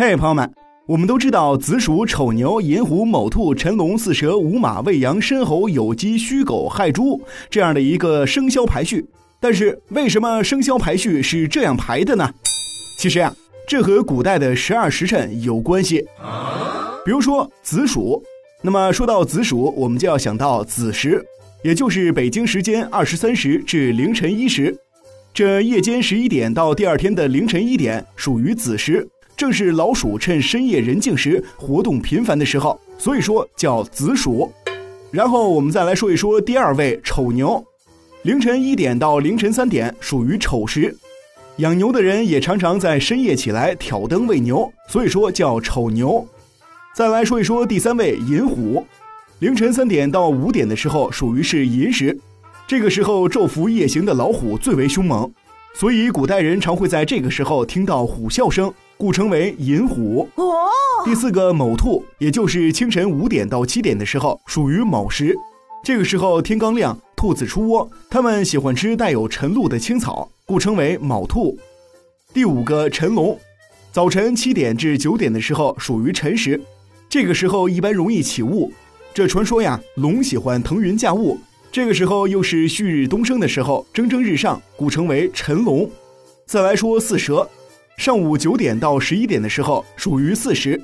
嘿，朋友们，我们都知道子鼠、丑牛、寅虎、卯兔、辰龙、巳蛇、午马、未羊、申猴、酉鸡、戌狗、亥猪这样的一个生肖排序。但是，为什么生肖排序是这样排的呢？其实呀，这和古代的十二时辰有关系。比如说子鼠，那么说到子鼠，我们就要想到子时，也就是北京时间二十三时至凌晨一时，这夜间十一点到第二天的凌晨一点属于子时。正是老鼠趁深夜人静时活动频繁的时候，所以说叫子鼠。然后我们再来说一说第二位丑牛，凌晨一点到凌晨三点属于丑时，养牛的人也常常在深夜起来挑灯喂牛，所以说叫丑牛。再来说一说第三位寅虎，凌晨三点到五点的时候属于是寅时，这个时候昼伏夜行的老虎最为凶猛，所以古代人常会在这个时候听到虎啸声。故称为寅虎。哦，第四个卯兔，也就是清晨五点到七点的时候，属于卯时。这个时候天刚亮，兔子出窝，它们喜欢吃带有晨露的青草，故称为卯兔。第五个辰龙，早晨七点至九点的时候属于辰时，这个时候一般容易起雾。这传说呀，龙喜欢腾云驾雾，这个时候又是旭日东升的时候，蒸蒸日上，故称为辰龙。再来说巳蛇。上午九点到十一点的时候属于巳时，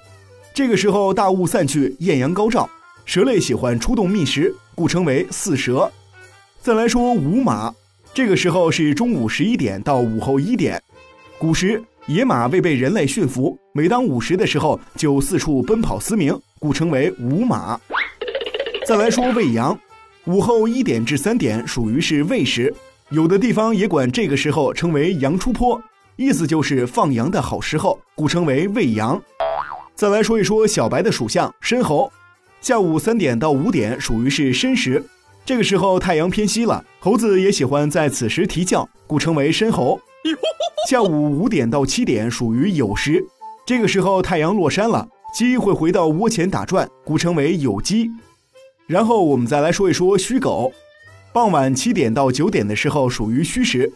这个时候大雾散去，艳阳高照，蛇类喜欢出动觅食，故称为巳蛇。再来说午马，这个时候是中午十一点到午后一点。古时野马未被人类驯服，每当午时的时候就四处奔跑嘶鸣，故称为午马。再来说未羊，午后一点至三点属于是未时，有的地方也管这个时候称为羊出坡。意思就是放羊的好时候，故称为喂羊。再来说一说小白的属相申猴，下午三点到五点属于是申时，这个时候太阳偏西了，猴子也喜欢在此时啼叫，故称为申猴。下午五点到七点属于酉时，这个时候太阳落山了，鸡会回到窝前打转，故称为酉鸡。然后我们再来说一说戌狗，傍晚七点到九点的时候属于戌时。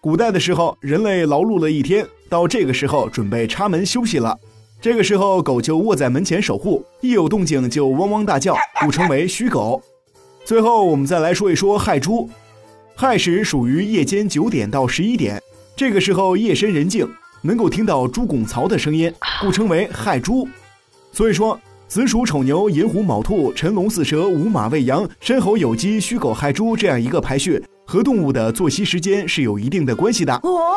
古代的时候，人类劳碌了一天，到这个时候准备插门休息了。这个时候，狗就卧在门前守护，一有动静就汪汪大叫，故称为戌狗。最后，我们再来说一说亥猪。亥时属于夜间九点到十一点，这个时候夜深人静，能够听到猪拱槽的声音，故称为亥猪。所以说，子鼠、丑牛、寅虎、卯兔、辰龙、巳蛇、午马、未羊、申猴、酉鸡、戌狗、亥猪这样一个排序。和动物的作息时间是有一定的关系的哦。